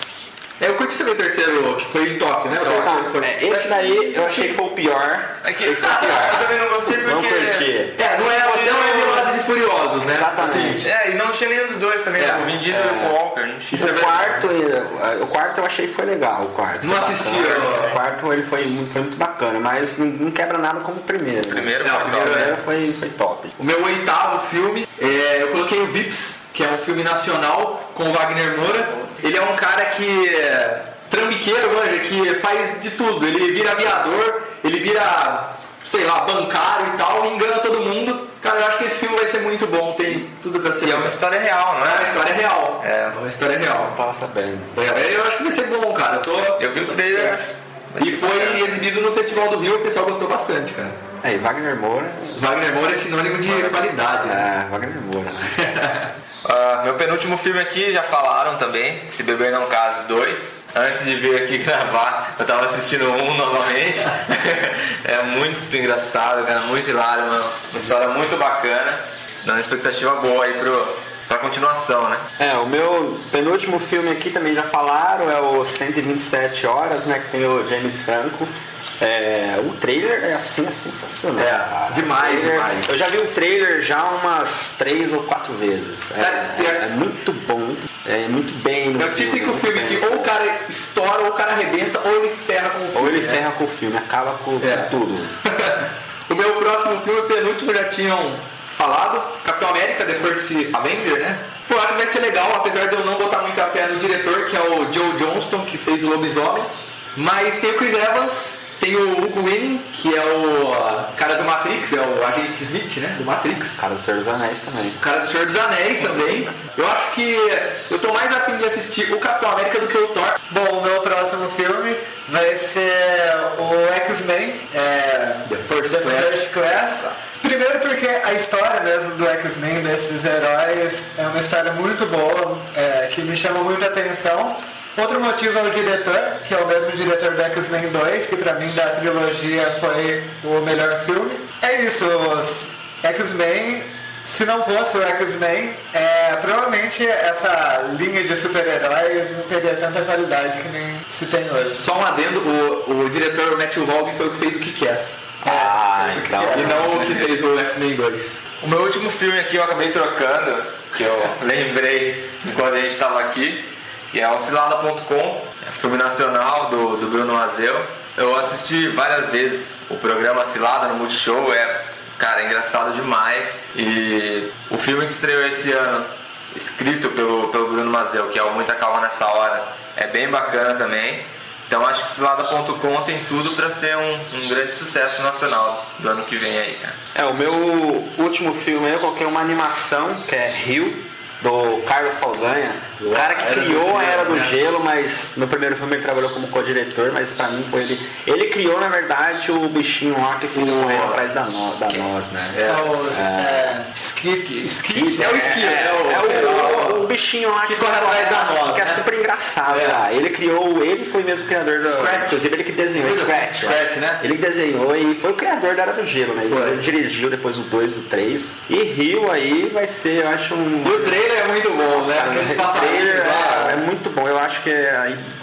É, Eu curti também o terceiro, que foi em Tóquio, né? O terceiro foi- É, esse daí eu achei que foi o pior. É que, [LAUGHS] eu também não gostei porque. Não curti. É, não é, não é Velozes e Furiosos, né? Exatamente. É, e não tinha nenhum dos dois também, É, o Vin Diesel e o Paul Walker. Não tinha. É o quarto, o quarto eu achei que foi legal, o quarto. Não Foi assisti, O quarto ele foi, muito- foi muito bacana, mas não, não quebra nada como o primeiro. né? Primeiro Não, foi o O primeiro né? primeiro foi, foi top. O meu oitavo filme, é, eu coloquei o Vips, que é um filme nacional com o Wagner Moura. Ele é um cara que é trambiqueiro, manja, que faz de tudo. Ele vira aviador, ele vira, sei lá, bancário e tal, engana todo mundo. Cara, eu acho que esse filme vai ser muito bom, tem tudo pra ser. E é uma história real, não É uma é? história real. É. uma história real. Tava sabendo. É, eu acho que vai ser bom, cara. Eu, tô, Eu vi o trailer, acho que vai E foi exibido no Festival do Rio, o pessoal gostou bastante, cara. É, e Wagner Moura. Wagner Moura é sinônimo de qualidade, né? É, Wagner Moura? [LAUGHS] Ah, meu penúltimo filme aqui, já falaram também, Se Beber Não Case 2. Antes de vir aqui [LAUGHS] gravar, eu tava assistindo um novamente. [LAUGHS] é muito engraçado, cara, muito hilário, mano. Uma história muito bacana. Dá uma expectativa boa aí pro, pra continuação, né? É, o meu penúltimo filme aqui também já falaram, é o 127 Horas, né? Que tem o James Franco. É, o trailer é assim, é sensacional, É, cara. demais, trailer- demais. Eu já vi o trailer já umas três ou quatro vezes. É, É, é- é muito bom, é muito bem É o típico filme que ou o cara estoura, ou o cara arrebenta, ou ele ferra com o filme. Ou ele né? ferra com o filme, acaba com, com É. tudo. [LAUGHS] o meu próximo filme, penúltimo, já tinham falado. Capitão América, The First Avenger, né? Pô, eu acho que vai ser legal, apesar de eu não botar muita fé no diretor, que é o Joe Johnston, que fez o Lobisomem. Mas tem o Chris Evans, tem o Hugo Weaving, que é o ah, cara do Matrix, é o agente Smith, né? Do Matrix. Cara do Senhor dos Anéis também. O cara do Senhor dos Anéis também. Eu acho que eu tô mais afim de assistir o Capitão América do que o Thor. Bom, o meu próximo filme vai ser o X-Men, é, The First The Class. First Class. Primeiro porque a história mesmo do X-Men, desses heróis, é uma história muito boa, é, que me chama muita atenção. Outro motivo é o diretor, que é o mesmo diretor do X-Men 2, que pra mim da trilogia foi o melhor filme. É isso, os X-Men se não fosse o X-Men, é, provavelmente essa linha de super-heróis não teria tanta qualidade que nem se tem hoje. Só um adendo, o, o diretor Matthew Vaughn foi o que fez o Kick-Ass. Ah, então. E não o que fez o X-Men 2. O meu último filme aqui eu acabei trocando, que eu [LAUGHS] lembrei enquanto a gente estava aqui, que é o Cilada.com, é filme nacional do, do Bruno Mazeu. Eu assisti várias vezes o programa Cilada no Multishow, é, cara, é engraçado demais. E o filme que estreou esse ano, escrito pelo, pelo Bruno Mazeu, que é o Muita Calma Nessa Hora, é bem bacana também. Então acho que Cilada.com tem tudo para ser um, um grande sucesso nacional do ano que vem aí, cara. É, o meu último filme aí eu coloquei uma animação que é Rio, do Carlos Saldanha. O cara que criou a Era do né? Gelo, mas no primeiro filme ele trabalhou como co-diretor, mas pra mim foi ele. Ele criou, na verdade, o bichinho lá que fica correndo atrás da, no, da nós, né? É, os, é, Skip. Skip, É o Skip, é, é o- é o, bichinho lá que corre atrás da noz, que é né? super engraçado É. lá. Ele criou, ele foi mesmo o criador do. Scratch. Inclusive ele que desenhou Scratch. assim, Scratch, né? Ele que desenhou e foi o criador da Era do Gelo, né? Ele dirigiu depois o 2 e o 3. E Rio aí vai ser, eu acho um. E o trailer é muito bom, né? Cara, Aqueles [LAUGHS] o passarinhos lá. é, é muito bom, eu acho que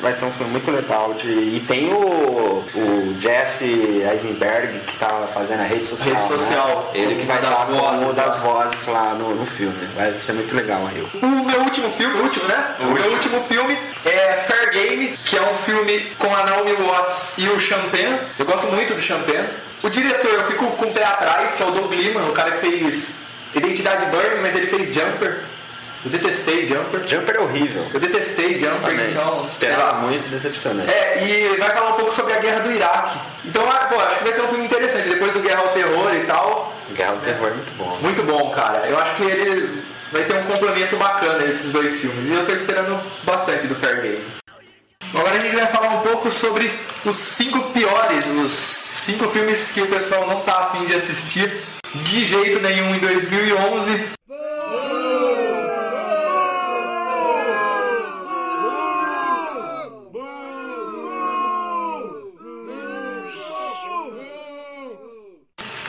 vai ser um filme muito legal. De, e tem o, o Jesse Eisenberg que tá fazendo a rede social. Rede né? social, Ele que vai dar vozes uma das lá. vozes lá no, no filme. Vai ser muito legal aí. O meu último filme, o último, né? O, meu último filme é Fair Game, que é um filme com a Naomi Watts e o Champagne. Eu gosto muito do Champagne. O diretor, eu fico com o pé atrás, que é o Doug Liman, o cara que fez Identidade Burn, mas ele fez Jumper. Eu detestei Jumper. Jumper é horrível. Eu detestei Jumper, Também. então... Esperava muito decepcionante. É, e vai falar um pouco sobre a guerra do Iraque. Então, ah, pô, acho que vai ser um filme interessante. Depois do Guerra ao Terror e tal, Guerra do Terror é muito bom. muito bom, cara. Eu acho que ele vai ter um complemento bacana esses dois filmes. E eu tô esperando bastante do Fair Game. Agora a gente vai falar um pouco sobre os cinco piores, os cinco filmes que o pessoal não tá afim de assistir de jeito nenhum em 2011.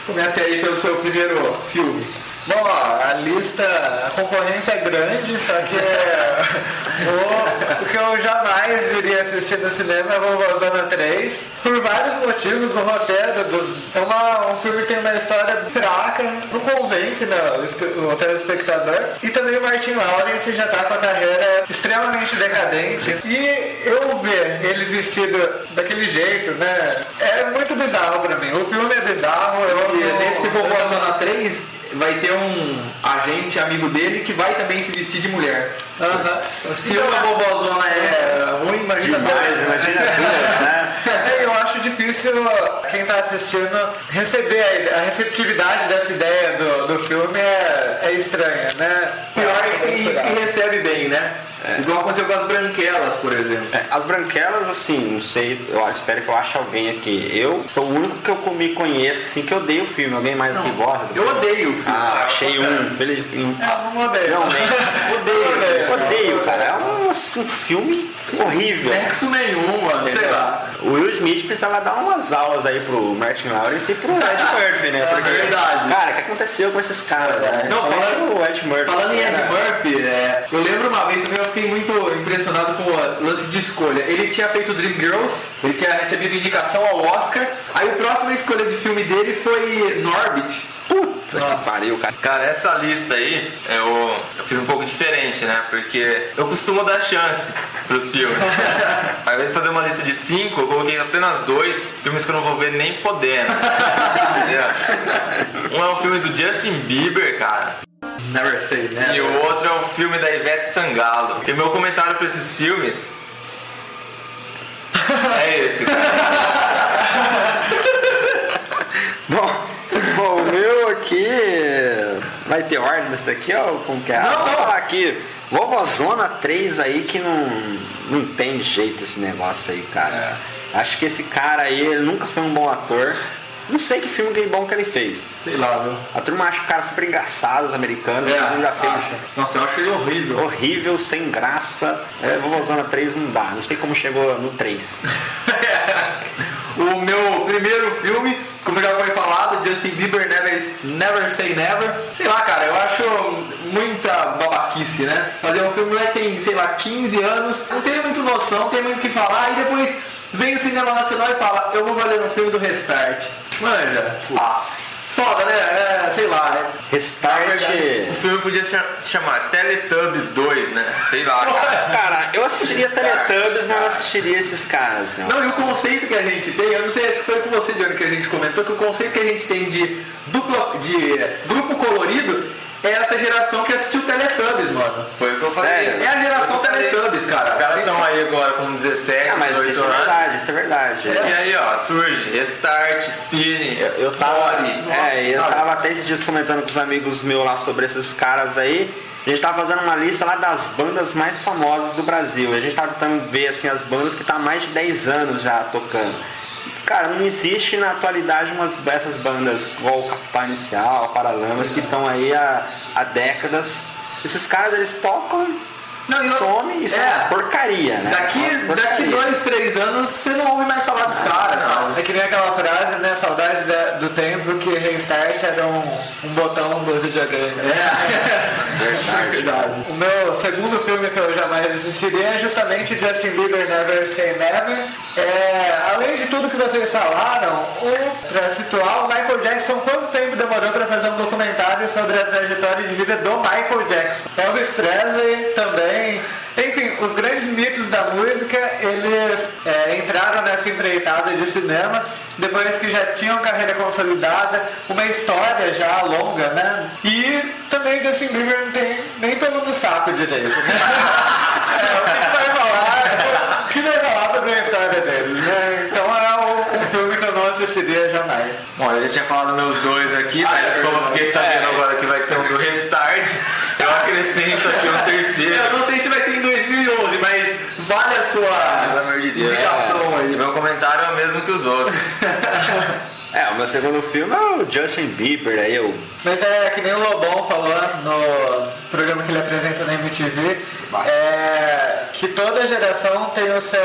Comece aí pelo seu primeiro filme. Bom, ó, a lista, a concorrência é grande, só que é, o, o que eu jamais iria assistir no cinema é Vovozona 3. Por vários motivos, o roteiro dos, é uma, um filme que tem uma história fraca, não convence né, o, o telespectador. E também o Martin Lawrence já tá com a carreira extremamente decadente. E eu ver ele vestido daquele jeito, né, é muito bizarro pra mim. O filme é bizarro, eu E nesse Vovó Zona 3 vai ter um agente amigo dele que vai também se vestir de mulher. Aham. Se uma vovózona é ruim, imagina Demais, dois. imagina [LAUGHS] duas, né? É, eu acho difícil quem está assistindo receber a, receptividade dessa ideia do, do filme é, é estranha, né? Pior é que gente que recebe bem, né? Igual aconteceu com as branquelas, por exemplo. É, as branquelas, assim, não sei, eu espero que eu ache alguém aqui. Eu sou o único que eu me conheço, assim, que odeio o filme. Alguém mais que gosta do Eu filme? odeio o filme. Ah, achei um. Felipe, um Ah, não odeio. Não, [LAUGHS] nem. Odeio. Odeio, cara. É um, assim, filme horrível. Nexo nenhum, mano. Sei lá. O Will Smith precisava dar umas aulas aí pro Martin Lawrence e pro Ed [LAUGHS] Murphy, né? Porque, verdade. Cara, o que aconteceu com esses caras? Né? Não, falando- o Ed Murphy. Falando em Ed Era- Murphy, é, eu lembro uma vez também, eu fiquei muito impressionado com o lance de escolha. Ele tinha feito Dreamgirls, ele tinha recebido indicação ao Oscar, aí a próxima escolha de filme dele foi Norbit. Puta que pariu, cara. Cara, essa lista aí, eu, eu fiz um pouco diferente, né? Porque eu costumo dar chance pros filmes. [LAUGHS] Ao invés de fazer uma lista de cinco, eu coloquei apenas dois filmes que eu não vou ver nem podendo. [LAUGHS] Um é o filme do Justin Bieber, cara. Never Say Never. E o outro é o filme da Ivete Sangalo. E o meu comentário pra esses filmes [LAUGHS] é esse, cara. [LAUGHS] Bom, bom, o meu aqui vai ter ordem nesse daqui, ó, como que é? Não, Vou falar aqui. Vovozona 3 aí que não, não tem jeito esse negócio aí, cara. É. Acho que esse cara aí, ele nunca foi um bom ator. Não sei que filme que bom que ele fez. Sei lá, viu? A turma acha o cara super engraçado, os americanos, É, ele já fez acha. Nossa, eu acho ele horrível. horrível, sem graça. É, Vovozona 3 não dá, não sei como chegou no 3. [LAUGHS] o meu primeiro filme, como já foi falado, Justin Bieber Never, Never Say Never. Sei lá, cara, eu acho muita babaquice, né? Fazer um filme que tem, sei lá, 15 anos, não tem muito noção, não tem muito o que falar, e depois vem o cinema nacional e fala, eu vou fazer um filme do Restart. Manja, foda, né? É, sei lá, é. Restart. O filme podia se chamar Teletubbies 2, né? Sei lá, cara. Cara, eu assistiria Teletubbies, mas não assistiria esses caras, meu. Não, e o conceito que a gente tem, eu não sei, acho que foi com você, Johnny, que a gente comentou, que o conceito que a gente tem de dupla, de grupo colorido é essa geração que assistiu Teletubbies, mano. Foi o que eu falei. É a geração Teletubbies, cara. Os caras estão aí agora com 17, Ah, mas 18 isso é anos. verdade, isso é verdade. E aí, ó, surge Restart, Cine, Eu, eu tava, Ori. é, eu tava até esses dias comentando com os amigos meus lá sobre esses caras aí. A gente tava fazendo uma lista lá das bandas mais famosas do Brasil. A gente tava tentando ver assim as bandas que tá há mais de 10 anos já tocando. Cara, não existe na atualidade umas dessas bandas igual o Capital Inicial, Paralamas, que estão aí há, há décadas. Esses caras eles tocam Não, não, some e são é, porcaria, né? Daqui, porcaria. daqui dois, três anos você não ouve mais falar dos caras, sabe? É que nem aquela frase, né? Saudade do tempo que Restart era um, um botão do videogame. É, [LAUGHS] verdade. verdade. O meu segundo filme que eu jamais assistiria é justamente Justin Bieber Never Say Never. É, além de tudo que vocês falaram, para situar, o Michael Jackson, quanto tempo demorou para fazer um documentário sobre a trajetória de vida do Michael Jackson? Elvis Presley também também. Enfim, os grandes mitos da música, eles é, entraram nessa empreitada de cinema depois que já tinham carreira consolidada, uma história já longa, né? E também Justin Bieber não tem nem pelo no saco direito, né? [LAUGHS] é, o que vai falar, o que vai falar sobre a história dele, né? Então é um, um filme que eu não assistiria jamais. Bom, eu já tinha falado meus dois aqui, mas ah, como eu fiquei sabendo é. agora que vai ter um do Restart, eu acrescento aqui um terceiro. Eu não sei se vai ser em 2011, mas vale a sua de indicação é, aí. Meu comentário é o mesmo que os outros. [LAUGHS] é, o meu segundo filme é o Justin Bieber, aí eu. Mas é que nem o Lobão falou no programa que ele apresenta na MTV, é, que toda geração tem o seu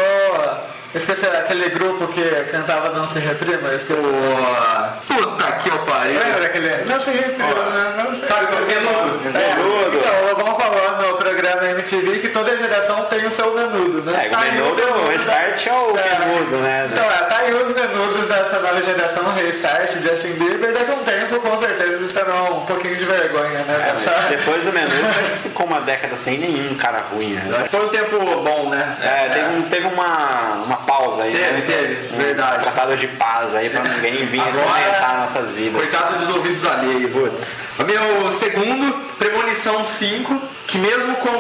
Esqueci aquele grupo que cantava Não Se Reprima, eu esqueci. Oh, puta que eu pariu. Lembra aquele? Não Se Reprima, oh. não, se Sabe o que é menudo? É, então, vamos falar no programa MTV que toda geração tem o seu menudo, né? É, tá o menudo, o restart é o é, menudo, né? Então, é, tá aí os menudos dessa nova geração, Restart, Justin Bieber, daqui a um tempo com certeza estarão um pouquinho de vergonha, né? É, depois do menudo [LAUGHS] ficou uma década sem nenhum cara ruim, né? Foi um tempo bom, né? É, teve, teve uma, uma pausa aí. Teve, né? teve, um verdade. Tratado de paz aí pra ninguém vir comentar nossas vidas. Coitado dos ouvidos alheios. Putz. O meu segundo, Premonição 5, que mesmo com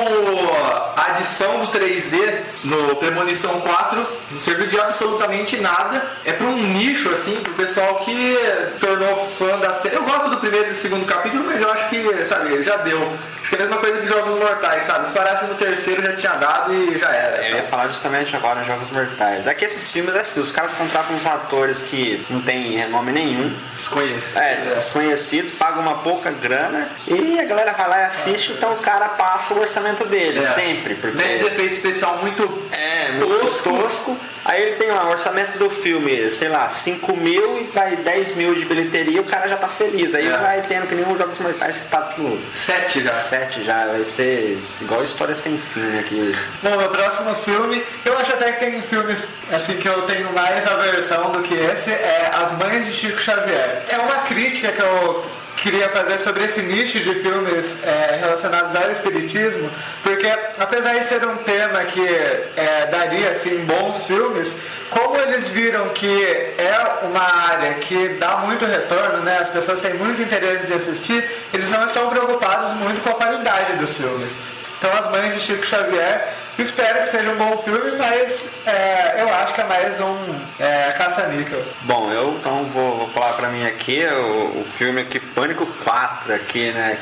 a adição do 3D no Premonição 4, não serviu de absolutamente nada. É para um nicho, assim, pro pessoal que tornou fã da série. Eu gosto do primeiro e do segundo capítulo, mas eu acho que, sabe, já deu. Acho que é a mesma coisa que Jogos Mortais, sabe? Se parasse no terceiro já tinha dado e já era. Eu ia falar justamente agora em Jogos Mortais. É que esses filmes, é assim, os caras contratam uns atores que não tem renome nenhum. Desconhecidos. É, desconhecidos, pagam uma pouca grana e a galera vai lá e assiste, então o cara passa o orçamento dele, é. sempre. Porque... Mete efeito especial muito, é, muito tosco. tosco. Aí ele tem lá o orçamento do filme, sei lá, 5 mil e vai 10 mil de bilheteria, o cara já tá feliz. Aí é. vai tendo que nem os Jogos Mortais que tá tudo. 7 já. 7 já, vai ser igual história sem fim aqui. Bom, meu próximo filme, eu acho até que tem filmes assim que eu tenho mais aversão do que esse, é As Mães de Chico Xavier. É uma crítica que eu queria fazer sobre esse nicho de filmes é, relacionados ao espiritismo, porque apesar de ser um tema que é, daria assim bons filmes, como eles viram que é uma área que dá muito retorno, né, as pessoas têm muito interesse de assistir, eles não estão preocupados muito com a qualidade dos filmes. Então, As Mães de Chico Xavier Espero que seja um bom filme, mas é, eu acho que é mais um é, caça-níquel. Bom, eu então vou, vou falar pra mim aqui o, o filme aqui, Pânico 4 aqui, né?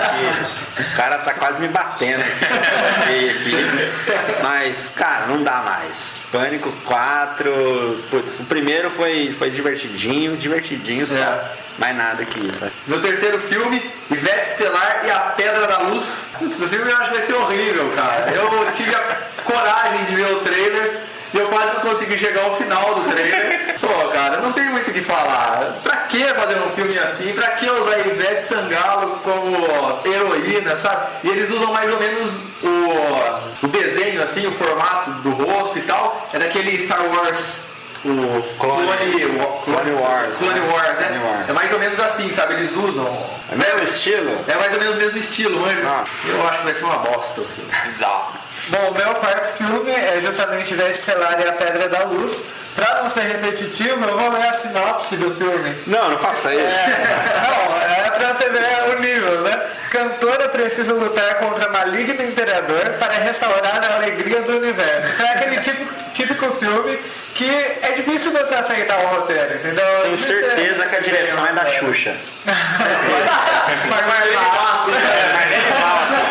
Que o cara tá quase me batendo aqui, [LAUGHS] aqui. Mas, cara, não dá mais. Pânico 4, putz, o primeiro foi, foi divertidinho, divertidinho só. É. Mais nada que isso. Meu terceiro filme, Ivete Estelar e a Pedra da Luz. Putz, o filme eu acho que vai ser horrível, cara. Eu tive a coragem de ver o trailer e eu quase não consegui chegar ao final do trailer. Pô, cara, não tem muito o que falar. Pra que fazer um filme assim? Pra que usar Ivete Sangalo como heroína, sabe? E eles usam mais ou menos o, o desenho, assim, o formato do rosto e tal. É daquele Star Wars o Clone, Clone, Clone Wars. Clone Wars, né? Wars. É mais ou menos assim, sabe? Eles usam. É mesmo estilo? É mais ou menos o mesmo estilo, mano. Ah. Eu acho que vai ser uma bosta o filme. Bizarro. Bom, o meu quarto filme é justamente da Estelar e a Pedra da Luz. Pra não ser repetitivo, eu vou ler a sinopse do filme. Não, não faça isso. É, não, é pra você ver o nível, né? Cantora precisa lutar contra maligno imperador para restaurar a alegria do universo. É aquele típico, típico filme que é difícil você aceitar o roteiro, entendeu? Tenho certeza que a direção é da Xuxa. [LAUGHS] É ela que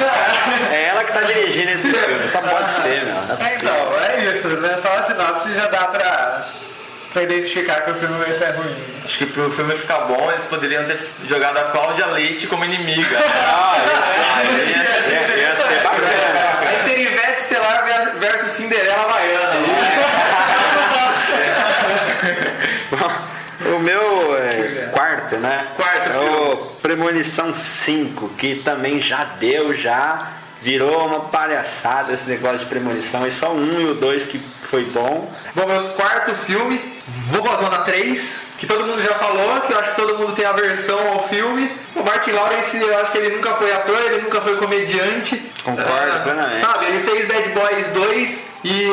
tá dirigindo esse filme, só pode ser, meu. É, então, é isso, né? Só a sinopse já dá pra pra identificar que o filme vai ser ruim. Acho que pro filme ficar bom, eles poderiam ter jogado a Cláudia Leite como inimiga. [LAUGHS] ah, [LAUGHS] ia ser, ia, ia ser bacana. Aí seria Ivete Cinderela Baiana. [LAUGHS] O meu é, quarto, né? Quarto é o Premonição 5, que também já deu, já virou uma palhaçada esse negócio de premonição. E só um e o dois que foi bom. Bom, meu quarto filme, Vovozona 3, que todo mundo já falou, que eu acho que todo mundo tem aversão ao filme. O Martin Lawrence, eu acho que ele nunca foi ator, ele nunca foi comediante. Concordo Ah, plenamente. Sabe, ele fez Bad Boys 2 e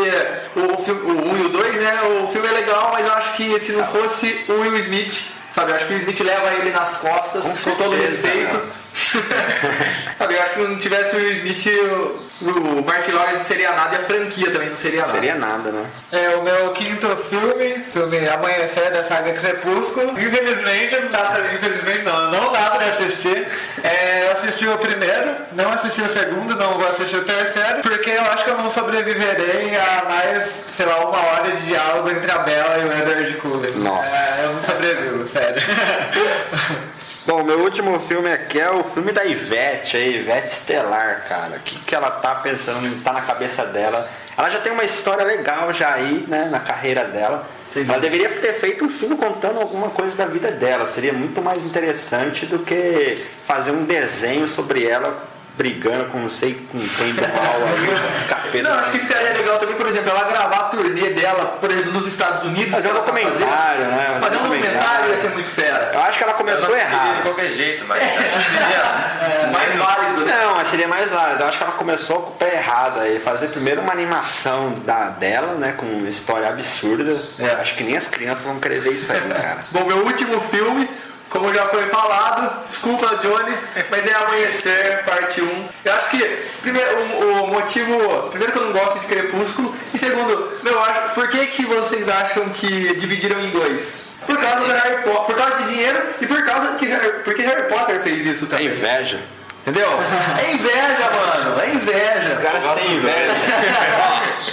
o, o 1 e o 2, né? O filme é legal, mas eu acho que se não fosse o Will Smith, sabe, eu acho que o Will Smith leva ele nas costas, com, Com todo respeito. [LAUGHS] sabe, eu acho que se não tivesse o Will Smith, o, o Martin Lawrence não seria nada e a franquia também não seria nada. Seria nada, né? É o meu quinto filme, filme Amanhecer da saga Crepúsculo. Infelizmente, não dá pra, infelizmente não, não dá pra assistir. É, eu assisti o primeiro, não assisti o segundo, não vou assistir o terceiro, porque eu acho que eu não sobreviverei a mais, sei lá, uma hora de diálogo entre a Bella e o Edward Cullen. Nossa. É, eu não sobrevivo, sério. [LAUGHS] Bom, meu último filme aqui é o filme da Ivete, a Ivete Estelar, cara. O que, que ela tá pensando, tá na cabeça dela. Ela já tem uma história legal já aí, né, na carreira dela. ela deveria ter feito um filme contando alguma coisa da vida dela. Seria muito mais interessante do que fazer um desenho sobre ela brigando com não sei com quem do mal aí, [LAUGHS] capeta. Não, acho que ficaria legal também, por exemplo, ela gravar a turnê dela, por exemplo, nos Estados Unidos. Fazer um ela tá documentário, fazendo. né? Fazer um documentário ia ser muito fera. Eu acho que ela começou Eu não assistiria errado. de qualquer jeito, mas [LAUGHS] acho que seria mais válido, né? Não, mas seria mais válido. Eu acho que ela começou com o pé errado aí. Fazer primeiro uma animação da, dela, né? Com uma história absurda. É. Acho que nem as crianças vão querer ver isso aí, [LAUGHS] cara. Bom, meu último filme, como já foi falado, desculpa Johnny, mas é Amanhecer, parte 1. Eu acho que, primeiro, o, o motivo, primeiro que eu não gosto de Crepúsculo, e segundo, meu, eu acho, por que, que vocês acham que dividiram em dois? Por causa do Harry Potter, por causa de dinheiro e por causa que Harry, porque Harry Potter fez isso É também. inveja. Entendeu? É inveja, mano, é inveja. Os caras têm inveja.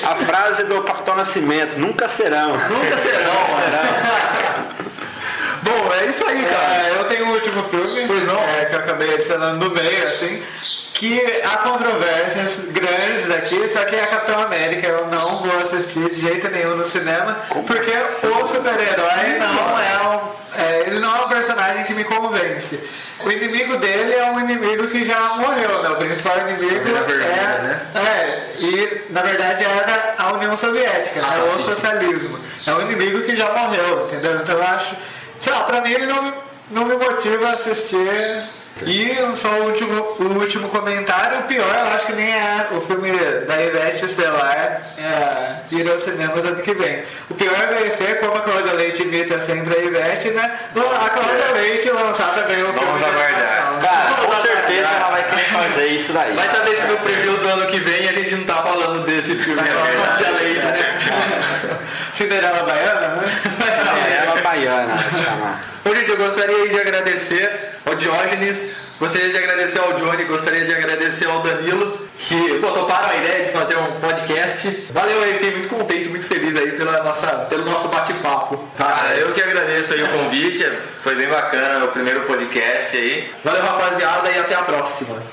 A frase do Capitão Nascimento, nunca serão. Nunca serão, mano. É isso aí, cara. É, eu tenho um último filme, Pois não. é, que eu acabei adicionando no meio, assim, que há controvérsias grandes aqui, só que a Capitão América eu não vou assistir de jeito nenhum no cinema, porque o super-herói não é um. é, ele não é um personagem que me convence. O inimigo dele é um inimigo que já morreu, né? O principal inimigo vermelha, é, né? é, e na verdade era a União Soviética, né? Ah, o sim, sim. socialismo. É um inimigo que já morreu, entendeu? Então eu acho. Sei lá, pra mim ele não, me- não me motiva a assistir. E só o último, o último comentário, o pior, eu acho que nem é o filme da Ivete Estelar é, ir aos cinemas ano que vem. O pior vai ser como a Cláudia Leite imita sempre a Ivete, né? A Cláudia Leite lançar também o filme Vamos aguardar. Cara, com certeza ela vai querer fazer isso daí. Vai saber se no preview do ano que vem a gente não tá falando desse filme. É [LAUGHS] Cláudia Leite, né? [LAUGHS] Cinderela Baiana, né? É ela baiana, chamar. Bom, gente, eu gostaria de agradecer ao Diógenes, gostaria de agradecer ao Johnny, gostaria de agradecer ao Danilo, que pô, toparam a ideia de fazer um podcast. Valeu aí, fiquei muito contente, muito feliz aí pela nossa, pelo nosso bate-papo. Tá? Ah, eu que agradeço aí o convite, foi bem bacana o primeiro podcast aí. Valeu, rapaziada, e até a próxima.